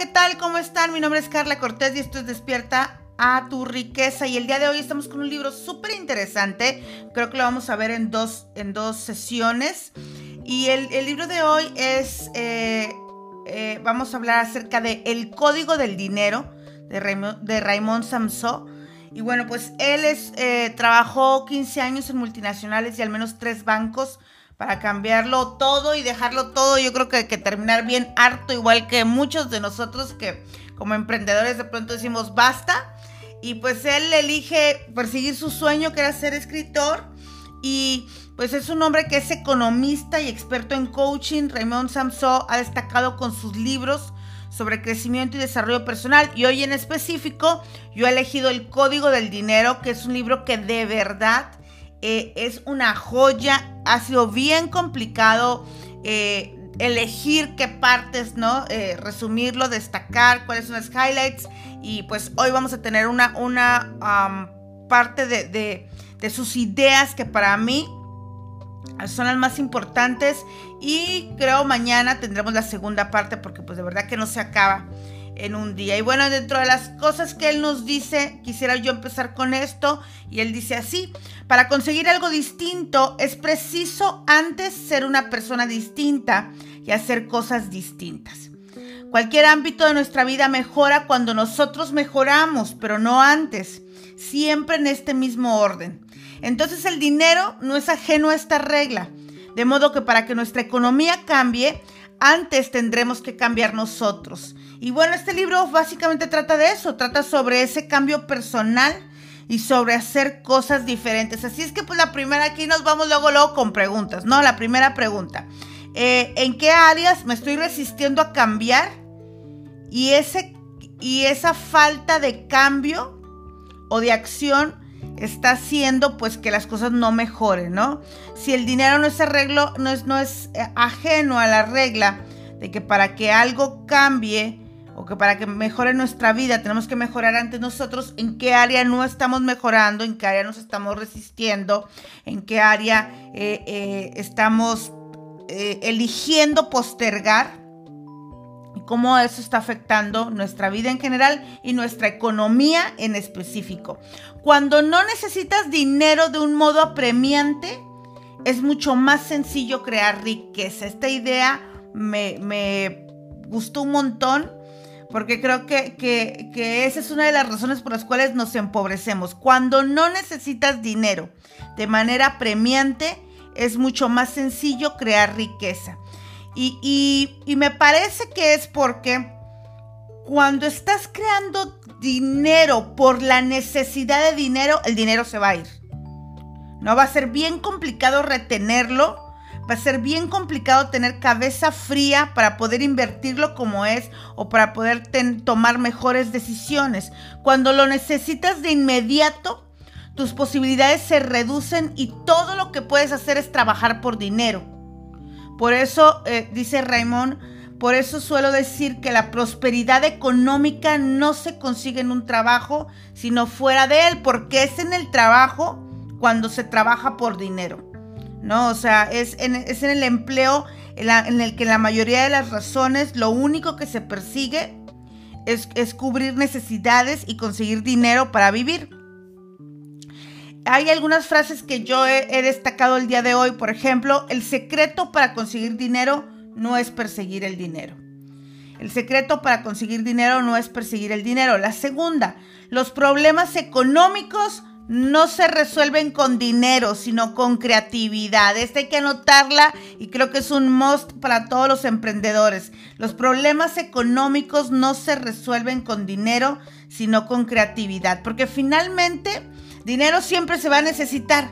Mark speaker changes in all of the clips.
Speaker 1: ¿qué tal? ¿Cómo están? Mi nombre es Carla Cortés y esto es Despierta a tu riqueza. Y el día de hoy estamos con un libro súper interesante. Creo que lo vamos a ver en dos, en dos sesiones. Y el, libro de hoy es, eh, eh, vamos a hablar acerca de El Código del Dinero de, Raymond, Samson. Y bueno, pues él es, eh, trabajó 15 años en multinacionales y al menos tres bancos para cambiarlo todo y dejarlo todo. Yo creo que hay que terminar bien harto, igual que muchos de nosotros que como emprendedores de pronto decimos basta. Y pues él elige perseguir su sueño, que era ser escritor. Y pues es un hombre que es economista y experto en coaching. Raymond Samson ha destacado con sus libros sobre crecimiento y desarrollo personal. Y hoy en específico yo he elegido El Código del Dinero, que es un libro que de verdad eh, es una joya. Ha sido bien complicado eh, elegir qué partes, ¿no? Eh, resumirlo, destacar cuáles son las highlights. Y pues hoy vamos a tener una, una parte de, de sus ideas que para mí son las más importantes. Y creo mañana tendremos la segunda parte porque pues de verdad que no se acaba en un día. Y bueno, dentro de las cosas que él nos dice, quisiera yo empezar con esto. Y él dice así, para conseguir algo distinto es preciso antes ser una persona distinta y hacer cosas distintas. Cualquier ámbito de nuestra vida mejora cuando nosotros mejoramos, pero no antes, siempre en este mismo orden. Entonces el dinero no es ajeno a esta regla, de modo que para que nuestra economía cambie, antes tendremos que cambiar nosotros. Y bueno, este libro básicamente trata de eso, trata sobre ese cambio personal y sobre hacer cosas diferentes. Así es que pues la primera aquí nos vamos luego, luego con preguntas, ¿no? La primera pregunta. Eh, ¿En qué áreas me estoy resistiendo a cambiar? Y, ese, y esa falta de cambio o de acción está haciendo pues que las cosas no mejoren, ¿no? Si el dinero no es arreglo, no es, no es eh, ajeno a la regla de que para que algo cambie o que para que mejore nuestra vida tenemos que mejorar antes nosotros, en qué área no estamos mejorando, en qué área nos estamos resistiendo, en qué área eh, eh, estamos eligiendo postergar cómo eso está afectando nuestra vida en general y nuestra economía en específico. Cuando no necesitas dinero de un modo apremiante, es mucho más sencillo crear riqueza. Esta idea me, gustó un montón porque creo que, que, esa es una de las razones por las cuales nos empobrecemos. Cuando no necesitas dinero de manera premiante, es mucho más sencillo crear riqueza. Y, me parece que es porque cuando estás creando dinero por la necesidad de dinero, el dinero se va a ir. No va a ser bien complicado retenerlo va a ser bien complicado tener cabeza fría para poder invertirlo como es o para poder tomar mejores decisiones. Cuando lo necesitas de inmediato, tus posibilidades se reducen y todo lo que puedes hacer es trabajar por dinero. Por eso, eh, dice Raymond, por eso suelo decir que la prosperidad económica no se consigue en un trabajo, sino fuera de él, porque es en el trabajo cuando se trabaja por dinero. ¿no? O sea, es en, el empleo en, el que la mayoría de las razones lo único que se persigue es, cubrir necesidades y conseguir dinero para vivir. Hay algunas frases que yo he, destacado el día de hoy, por ejemplo, el secreto para conseguir dinero no es perseguir el dinero. El secreto para conseguir dinero no es perseguir el dinero. La segunda, los problemas económicos no se resuelven con dinero, sino con creatividad. Esta hay que anotarla y creo que es un must para todos los emprendedores. Los problemas económicos no se resuelven con dinero, sino con creatividad, porque finalmente dinero siempre se va a necesitar.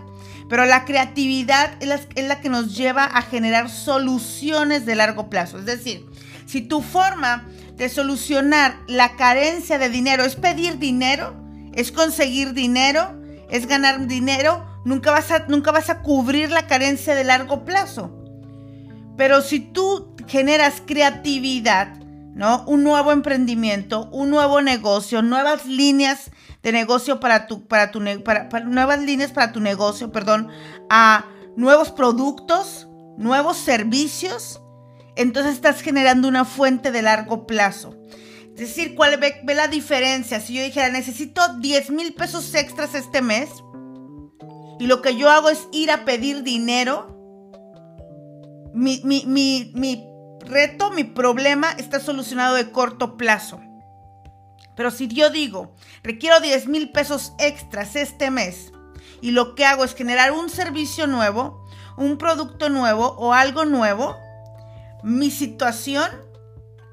Speaker 1: Pero la creatividad es la, que nos lleva a generar soluciones de largo plazo. Es decir, si tu forma de solucionar la carencia de dinero es pedir dinero, es conseguir dinero, es ganar dinero, nunca vas a, nunca vas a cubrir la carencia de largo plazo. Pero si tú generas creatividad, ¿no? Un nuevo emprendimiento, un nuevo negocio, nuevas líneas de negocio para tu, para tu, para, nuevas líneas para tu negocio, perdón, a nuevos productos, nuevos servicios, entonces estás generando una fuente de largo plazo. Es decir, ¿cuál ve, ve la diferencia? Si yo dijera, necesito 10 mil pesos extras este mes y lo que yo hago es ir a pedir dinero, mi, mi, mi, mi reto, mi problema está solucionado de corto plazo. Pero si yo digo, requiero 10 mil pesos extras este mes y lo que hago es generar un servicio nuevo, un producto nuevo o algo nuevo, mi situación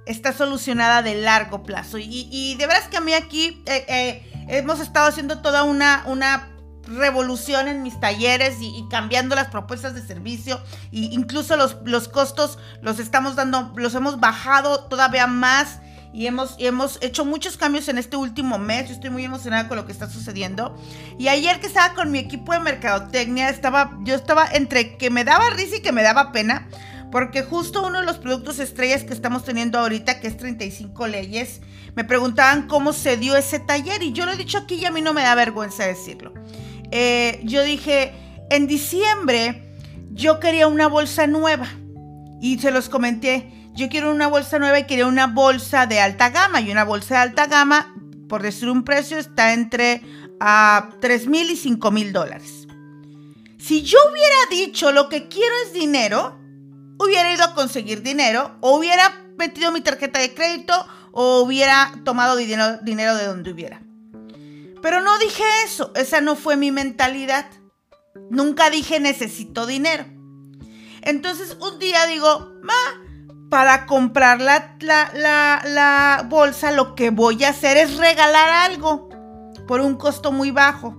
Speaker 1: está solucionada de largo plazo. Y, de verdad que a mí aquí eh, eh, hemos estado haciendo toda una, una revolución en mis talleres y, cambiando las propuestas de servicio e incluso los, los costos los estamos dando, los hemos bajado todavía más y hemos, hemos hecho muchos cambios en este último mes. Estoy muy emocionada con lo que está sucediendo. Y ayer que estaba con mi equipo de mercadotecnia, estaba, yo estaba entre que me daba risa y que me daba pena. Porque justo uno de los productos estrellas que estamos teniendo ahorita, que es 35 leyes, me preguntaban cómo se dio ese taller. Y yo lo he dicho aquí y a mí no me da vergüenza decirlo. Eh, yo dije, en diciembre yo quería una bolsa nueva. Y se los comenté, yo quiero una bolsa nueva y quería una bolsa de alta gama. Y una bolsa de alta gama, por decir un precio, está entre a 3 mil y 5 mil dólares. Si yo hubiera dicho lo que quiero es dinero, hubiera ido a conseguir dinero, o hubiera metido mi tarjeta de crédito, o hubiera tomado dinero de donde hubiera. Pero no dije eso, esa no fue mi mentalidad. Nunca dije necesito dinero. Entonces un día digo, ma, para comprar la, la, bolsa lo que voy a hacer es regalar algo por un costo muy bajo.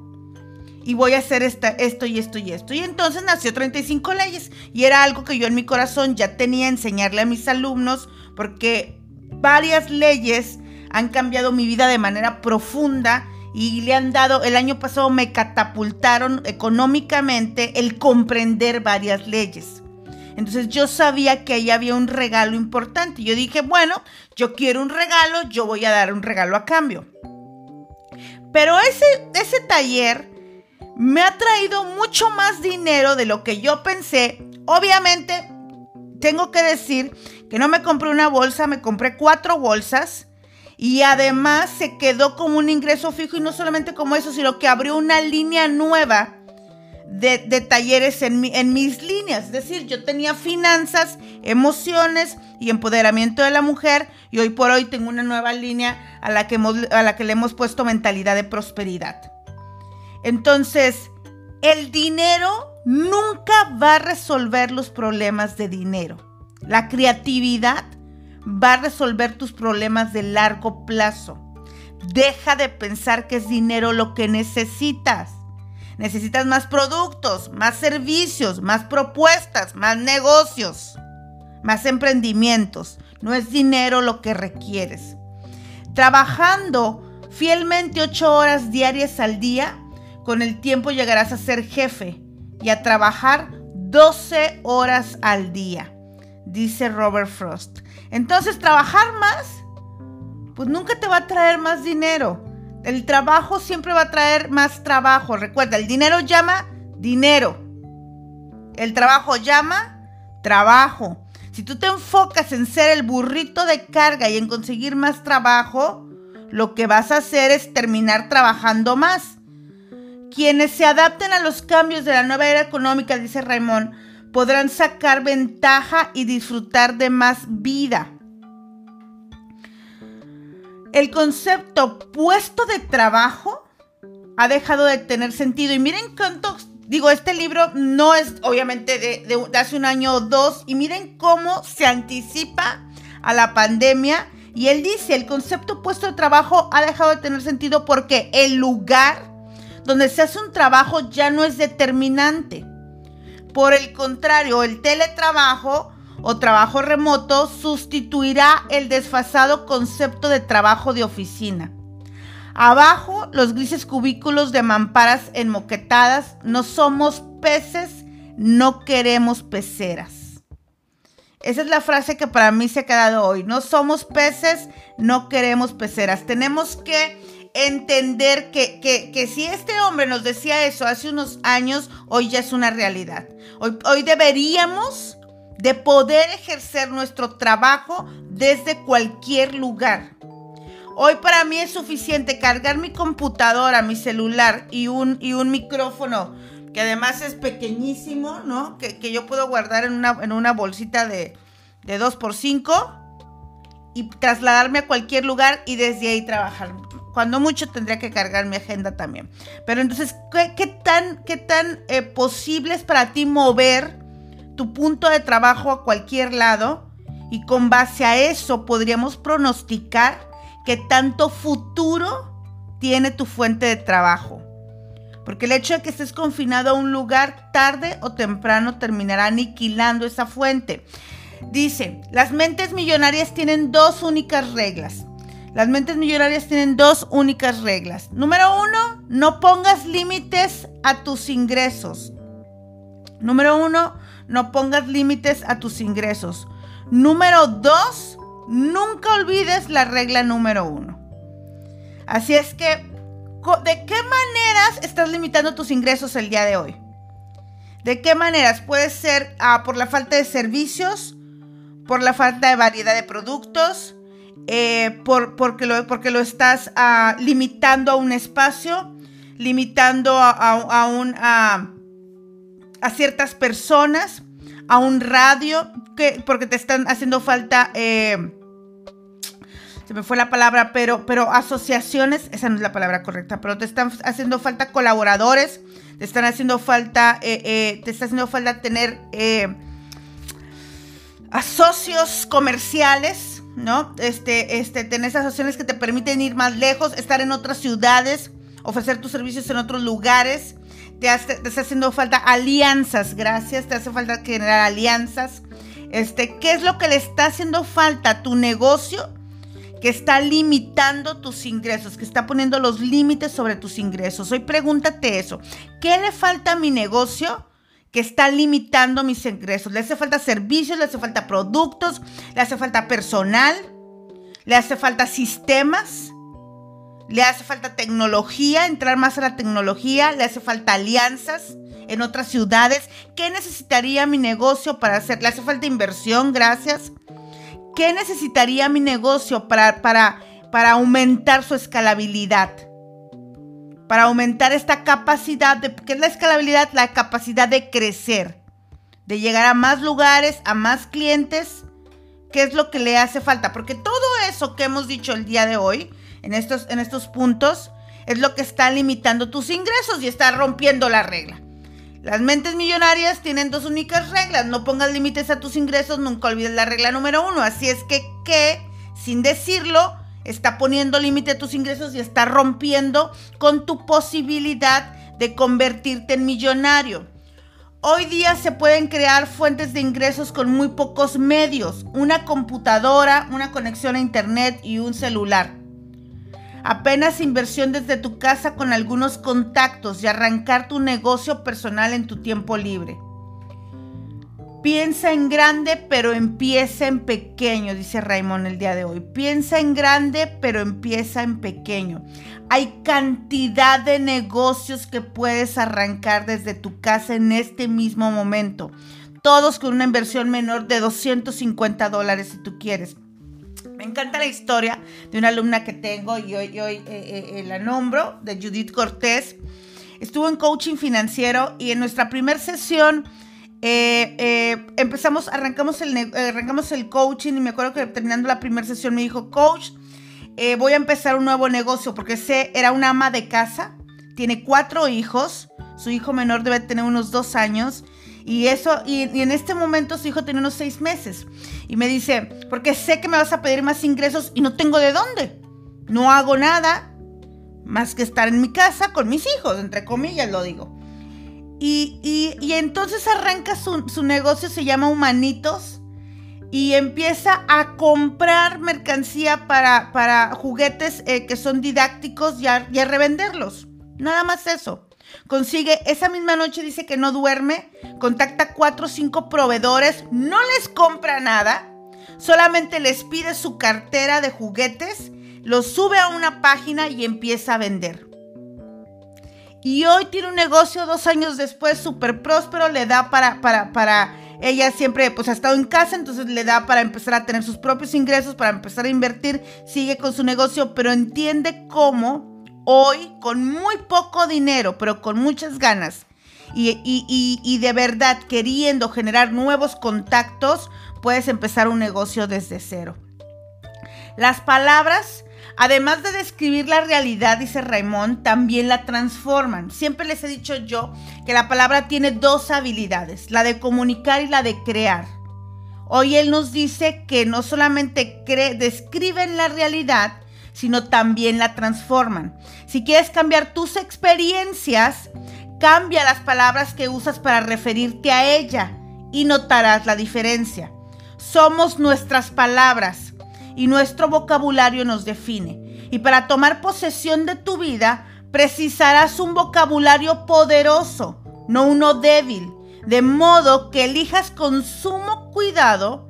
Speaker 1: Y voy a hacer esta, esto y esto y esto. Y entonces nació 35 leyes. Y era algo que yo en mi corazón ya tenía enseñarle a mis alumnos porque varias leyes han cambiado mi vida de manera profunda y le han dado, el año pasado me catapultaron económicamente el comprender varias leyes. Entonces yo sabía que ahí había un regalo importante. Yo dije, bueno, yo quiero un regalo, yo voy a dar un regalo a cambio. Pero ese, ese taller me ha traído mucho más dinero de lo que yo pensé. Obviamente, tengo que decir que no me compré una bolsa, me compré cuatro bolsas y además se quedó como un ingreso fijo y no solamente como eso, sino que abrió una línea nueva de, talleres en, mis líneas. Es decir, yo tenía finanzas, emociones y empoderamiento de la mujer y hoy por hoy tengo una nueva línea a la que, a la que le hemos puesto mentalidad de prosperidad. Entonces, el dinero nunca va a resolver los problemas de dinero. La creatividad va a resolver tus problemas de largo plazo. Deja de pensar que es dinero lo que necesitas. Necesitas más productos, más servicios, más propuestas, más negocios, más emprendimientos. No es dinero lo que requieres. Trabajando fielmente ocho horas diarias al día, con el tiempo llegarás a ser jefe y a trabajar 12 horas al día, dice Robert Frost. Entonces, trabajar más, pues nunca te va a traer más dinero. El trabajo siempre va a traer más trabajo. Recuerda, el dinero llama dinero. El trabajo llama trabajo. Si tú te enfocas en ser el burrito de carga y en conseguir más trabajo, lo que vas a hacer es terminar trabajando más. Quienes se adapten a los cambios de la nueva era económica, dice Raymond, podrán sacar ventaja y disfrutar de más vida. El concepto puesto de trabajo ha dejado de tener sentido. Y miren cuánto, digo, este libro no es obviamente de, hace un año o dos. Y miren cómo se anticipa a la pandemia. Y él dice, el concepto puesto de trabajo ha dejado de tener sentido porque el lugar donde se hace un trabajo ya no es determinante. Por el contrario, el teletrabajo o trabajo remoto sustituirá el desfasado concepto de trabajo de oficina. Abajo, los grises cubículos de mamparas enmoquetadas. No somos peces, no queremos peceras. Esa es la frase que para mí se ha quedado hoy. No somos peces, no queremos peceras. Tenemos que entender que, que, si este hombre nos decía eso hace unos años, hoy ya es una realidad. Hoy, hoy deberíamos de poder ejercer nuestro trabajo desde cualquier lugar. Hoy para mí es suficiente cargar mi computadora, mi celular y un, y un micrófono que además es pequeñísimo, ¿no? Que, yo puedo guardar en una, en una bolsita de, de 2x5 y trasladarme a cualquier lugar y desde ahí trabajar. Cuando mucho tendría que cargar mi agenda también. Pero entonces, ¿qué, tan, qué tan eh, posible es para ti mover tu punto de trabajo a cualquier lado? Y con base a eso podríamos pronosticar qué tanto futuro tiene tu fuente de trabajo. Porque el hecho de que estés confinado a un lugar tarde o temprano terminará aniquilando esa fuente. Dice, las mentes millonarias tienen dos únicas reglas. Las mentes millonarias tienen dos únicas reglas. Número uno, no pongas límites a tus ingresos. Número uno, no pongas límites a tus ingresos. Número dos, nunca olvides la regla número uno. Así es que, ¿de qué maneras estás limitando tus ingresos el día de hoy? ¿De qué maneras? Puede ser ah, por la falta de servicios, por la falta de variedad de productos, eh, por, porque, lo, porque lo estás ah, limitando a un espacio, limitando a, a, a, ciertas personas, a un radio, que, porque te están haciendo falta, eh, se me fue la palabra, pero, pero asociaciones, esa no es la palabra correcta, pero te están haciendo falta colaboradores, te están haciendo falta, eh, te está haciendo falta tener a socios comerciales, ¿no? Este, este, tener esas opciones que te permiten ir más lejos, estar en otras ciudades, ofrecer tus servicios en otros lugares. Te, te está haciendo falta alianzas, gracias, te hace falta generar alianzas. Este, ¿qué es lo que le está haciendo falta a tu negocio? Que está limitando tus ingresos, que está poniendo los límites sobre tus ingresos. Hoy pregúntate eso. ¿Qué le falta a mi negocio? que está limitando mis ingresos. Le hace falta servicios, le hace falta productos, le hace falta personal, le hace falta sistemas, le hace falta tecnología, entrar más a la tecnología, le hace falta alianzas en otras ciudades. ¿Qué necesitaría mi negocio para hacer? Le hace falta inversión, gracias. ¿Qué necesitaría mi negocio para, para, para aumentar su escalabilidad? para aumentar esta capacidad, de, ¿qué es la escalabilidad? La capacidad de crecer, de llegar a más lugares, a más clientes. ¿Qué es lo que le hace falta? Porque todo eso que hemos dicho el día de hoy, en estos, en estos puntos, es lo que está limitando tus ingresos y está rompiendo la regla. Las mentes millonarias tienen dos únicas reglas. No pongas límites a tus ingresos, nunca olvides la regla número uno. Así es que, que, sin decirlo, está poniendo límite a tus ingresos y está rompiendo con tu posibilidad de convertirte en millonario. Hoy día se pueden crear fuentes de ingresos con muy pocos medios, una computadora, una conexión a internet y un celular. Apenas inversión desde tu casa con algunos contactos y arrancar tu negocio personal en tu tiempo libre. Piensa en grande, pero empieza en pequeño, dice Raymond el día de hoy. Piensa en grande, pero empieza en pequeño. Hay cantidad de negocios que puedes arrancar desde tu casa en este mismo momento. Todos con una inversión menor de 250 dólares si tú quieres. Me encanta la historia de una alumna que tengo y hoy, hoy eh, eh, eh, la nombro, de Judith Cortés. Estuvo en coaching financiero y en nuestra primera sesión eh, empezamos, arrancamos el, arrancamos el coaching y me acuerdo que terminando la primera sesión me dijo, coach, voy a empezar un nuevo negocio porque sé, era una ama de casa, tiene cuatro hijos, su hijo menor debe tener unos dos años y eso, y, en este momento su hijo tiene unos seis meses. Y me dice, porque sé que me vas a pedir más ingresos y no tengo de dónde. No hago nada más que estar en mi casa con mis hijos, entre comillas lo digo. Y, entonces arranca su, negocio, se llama Humanitos, y empieza a comprar mercancía para, para juguetes eh, que son didácticos y a, y a revenderlos. Nada más eso. Consigue, esa misma noche dice que no duerme, contacta cuatro o cinco proveedores, no les compra nada, solamente les pide su cartera de juguetes, los sube a una página y empieza a vender. Y hoy tiene un negocio dos años después súper próspero, le da para, para, para ella siempre pues ha estado en casa, entonces le da para empezar a tener sus propios ingresos, para empezar a invertir, sigue con su negocio, pero entiende cómo hoy con muy poco dinero, pero con muchas ganas y, de verdad queriendo generar nuevos contactos, puedes empezar un negocio desde cero. Las palabras Además de describir la realidad, dice Raymond, también la transforman. Siempre les he dicho yo que la palabra tiene dos habilidades, la de comunicar y la de crear. Hoy él nos dice que no solamente describen la realidad, sino también la transforman. Si quieres cambiar tus experiencias, cambia las palabras que usas para referirte a ella y notarás la diferencia. Somos nuestras palabras y nuestro vocabulario nos define. Y para tomar posesión de tu vida, precisarás un vocabulario poderoso, no uno débil, de modo que elijas con sumo cuidado,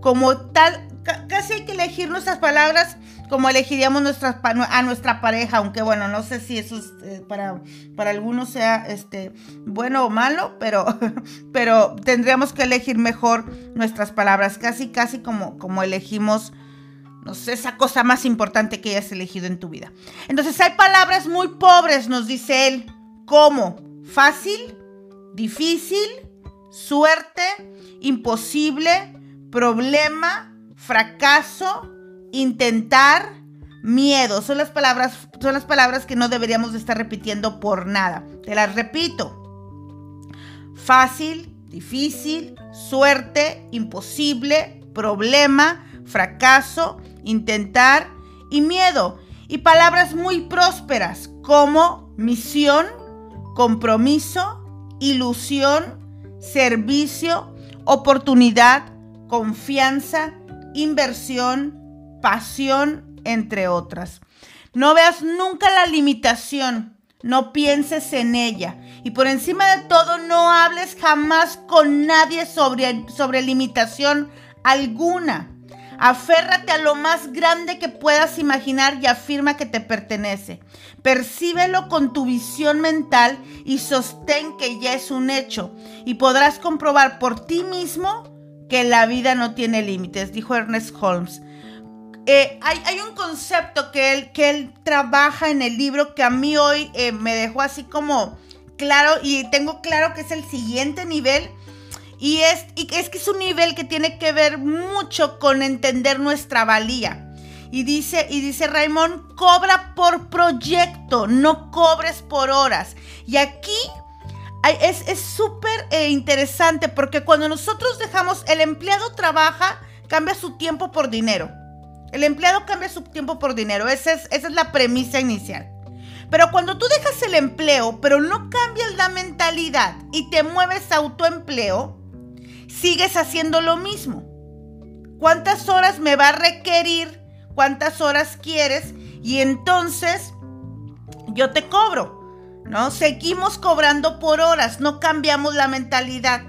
Speaker 1: como tal, casi hay que elegir nuestras palabras como elegiríamos a nuestra pareja, aunque bueno, no sé si eso eh, para, para algunos sea este, bueno o malo, pero, pero tendríamos que elegir mejor nuestras palabras, casi, casi como, como elegimos, no sé, esa cosa más importante que hayas elegido en tu vida. Entonces hay palabras muy pobres, nos dice él, como fácil, difícil, suerte, imposible, problema, fracaso, intentar, miedo. Son las palabras, son las palabras que no deberíamos de estar repitiendo por nada. Te las repito. Fácil, difícil, suerte, imposible, problema, fracaso, intentar y miedo. Y palabras muy prósperas como misión, compromiso, ilusión, servicio, oportunidad, confianza, inversión, pasión, entre otras. No veas nunca la limitación, no pienses en ella. Y por encima de todo, no hables jamás con nadie sobre, sobre limitación alguna. Aférrate a lo más grande que puedas imaginar y afirma que te pertenece. Percíbelo con tu visión mental y sostén que ya es un hecho. Y podrás comprobar por ti mismo que la vida no tiene límites, dijo Ernest Holmes. Eh, hay, un concepto que él, que él trabaja en el libro que a mí hoy eh, me dejó así como claro y tengo claro que es el siguiente nivel. Y es, y es que es un nivel que tiene que ver mucho con entender nuestra valía. Y dice, y dice Raymond, cobra por proyecto, no cobres por horas. Y aquí es súper eh, interesante porque cuando nosotros dejamos, el empleado trabaja, cambia su tiempo por dinero. El empleado cambia su tiempo por dinero. Esa es, es la premisa inicial. Pero cuando tú dejas el empleo, pero no cambias la mentalidad y te mueves a autoempleo, sigues haciendo lo mismo. ¿Cuántas horas me va a requerir? ¿Cuántas horas quieres? Y entonces yo te cobro. ¿No? Seguimos cobrando por horas, no cambiamos la mentalidad.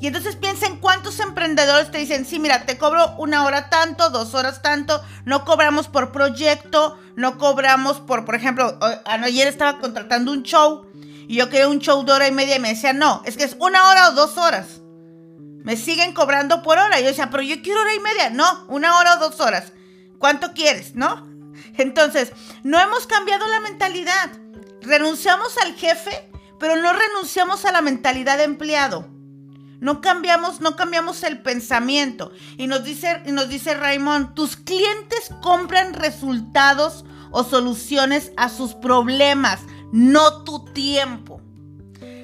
Speaker 1: Y entonces piensen cuántos emprendedores te dicen, sí, mira, te cobro una hora tanto, dos horas tanto, no cobramos por proyecto, no cobramos por, por ejemplo, ayer estaba contratando un show y yo quería un show de hora y media y me decía, no, es que es una hora o dos horas. Me siguen cobrando por hora. Yo decía, pero yo quiero hora y media. No, una hora o dos horas. ¿Cuánto quieres? ¿No? Entonces, no hemos cambiado la mentalidad. Renunciamos al jefe, pero no renunciamos a la mentalidad de empleado. No cambiamos, no cambiamos el pensamiento. Y nos dice, y nos dice Raymond, tus clientes compran resultados o soluciones a sus problemas, no tu tiempo.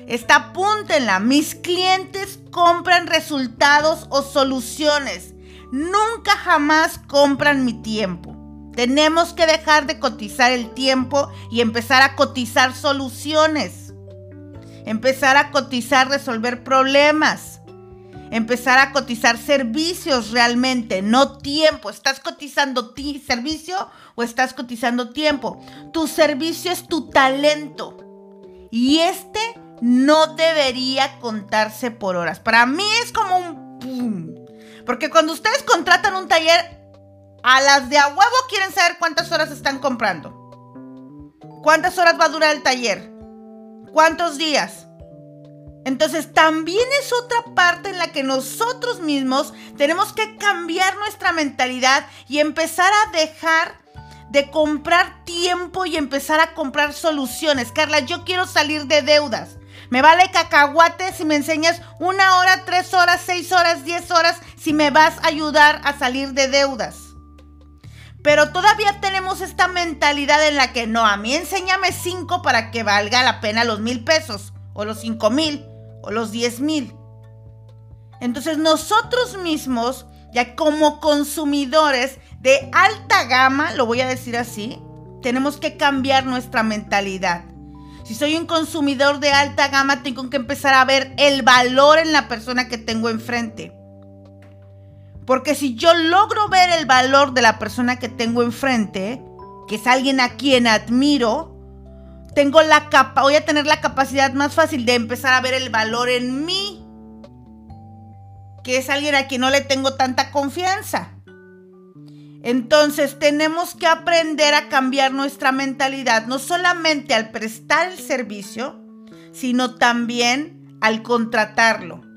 Speaker 1: Esta apúntenla, mis clientes compran resultados o soluciones. Nunca jamás compran mi tiempo. Tenemos que dejar de cotizar el tiempo y empezar a cotizar soluciones empezar a cotizar, resolver problemas, empezar a cotizar servicios realmente, no tiempo. ¿Estás cotizando ti servicio o estás cotizando tiempo? Tu servicio es tu talento y este no debería contarse por horas. Para mí es como un... Porque cuando ustedes contratan un taller, a las de a huevo quieren saber cuántas horas están comprando. ¿Cuántas horas va a durar el taller? ¿Cuántos días? Entonces también es otra parte en la que nosotros mismos tenemos que cambiar nuestra mentalidad y empezar a dejar de comprar tiempo y empezar a comprar soluciones. Carla, yo quiero salir de deudas. Me vale cacahuate si me enseñas una hora, tres horas, seis horas, diez horas, si me vas a ayudar a salir de deudas. Pero todavía tenemos esta mentalidad en la que no, a mí enséñame cinco para que valga la pena los mil pesos, o los cinco mil, o los diez mil. Entonces nosotros mismos, ya como consumidores de alta gama, lo voy a decir así, tenemos que cambiar nuestra mentalidad. Si soy un consumidor de alta gama, tengo que empezar a ver el valor en la persona que tengo enfrente. Porque si yo logro ver el valor de la persona que tengo enfrente, que es alguien a quien admiro, tengo la capa, voy a tener la capacidad más fácil de empezar a ver el valor en mí, que es alguien a quien no le tengo tanta confianza. Entonces tenemos que aprender a cambiar nuestra mentalidad, no solamente al prestar el servicio, sino también al contratarlo.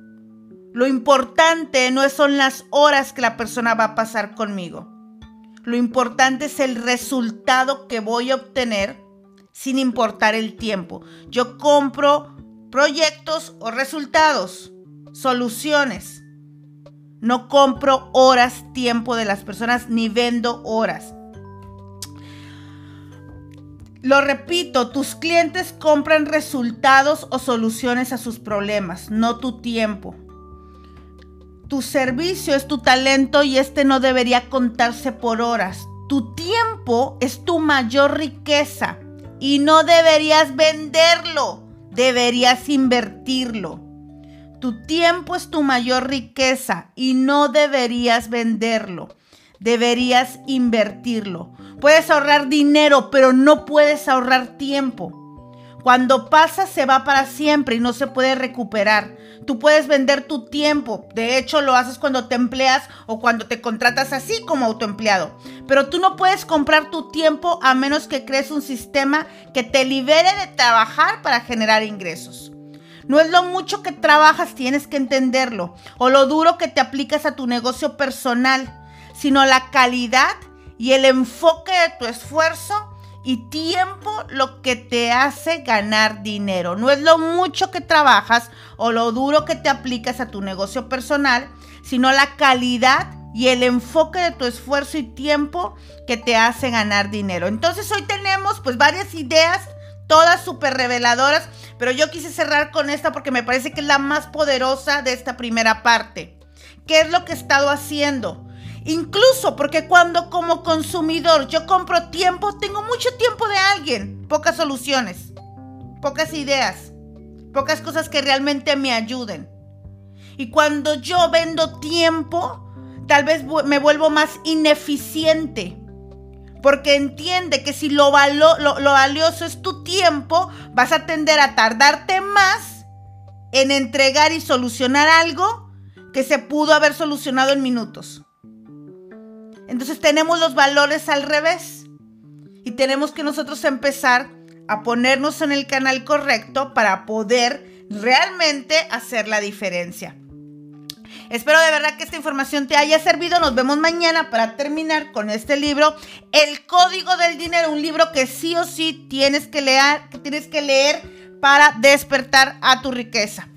Speaker 1: Lo importante no son las horas que la persona va a pasar conmigo. Lo importante es el resultado que voy a obtener sin importar el tiempo. Yo compro proyectos o resultados, soluciones. No compro horas, tiempo de las personas, ni vendo horas. Lo repito, tus clientes compran resultados o soluciones a sus problemas, no tu tiempo. Tu servicio es tu talento y este no debería contarse por horas. Tu tiempo es tu mayor riqueza y no deberías venderlo, deberías invertirlo. Tu tiempo es tu mayor riqueza y no deberías venderlo. Deberías invertirlo. Puedes ahorrar dinero, pero no puedes ahorrar tiempo. Cuando pasa se va para siempre y no se puede recuperar. Tú puedes vender tu tiempo. De hecho, lo haces cuando te empleas o cuando te contratas así como autoempleado. Pero tú no puedes comprar tu tiempo a menos que crees un sistema que te libere de trabajar para generar ingresos. No es lo mucho que trabajas, tienes que entenderlo, o lo duro que te aplicas a tu negocio personal, sino la calidad y el enfoque de tu esfuerzo y tiempo lo que te hace ganar dinero. No es lo mucho que trabajas o lo duro que te aplicas a tu negocio personal, sino la calidad y el enfoque de tu esfuerzo y tiempo que te hace ganar dinero. Entonces hoy tenemos pues varias ideas, todas súper reveladoras pero yo quise cerrar con esta porque me parece que es la más poderosa de esta primera parte. ¿Qué es lo que he estado haciendo? Incluso porque cuando como consumidor yo compro tiempo, tengo mucho tiempo de alguien, pocas soluciones, pocas ideas, pocas cosas que realmente me ayuden. Y cuando yo vendo tiempo, tal vez me vuelvo más ineficiente porque entiende que si lo, lo, valioso es tu tiempo, vas a tender a tardarte más en entregar y solucionar algo que se pudo haber solucionado en minutos. Entonces tenemos los valores al revés y tenemos que nosotros empezar a ponernos en el canal correcto para poder realmente hacer la diferencia. Espero de verdad que esta información te haya servido. Nos vemos mañana para terminar con este libro, El Código del Dinero, un libro que sí o sí tienes que leer, que tienes que leer para despertar a tu riqueza.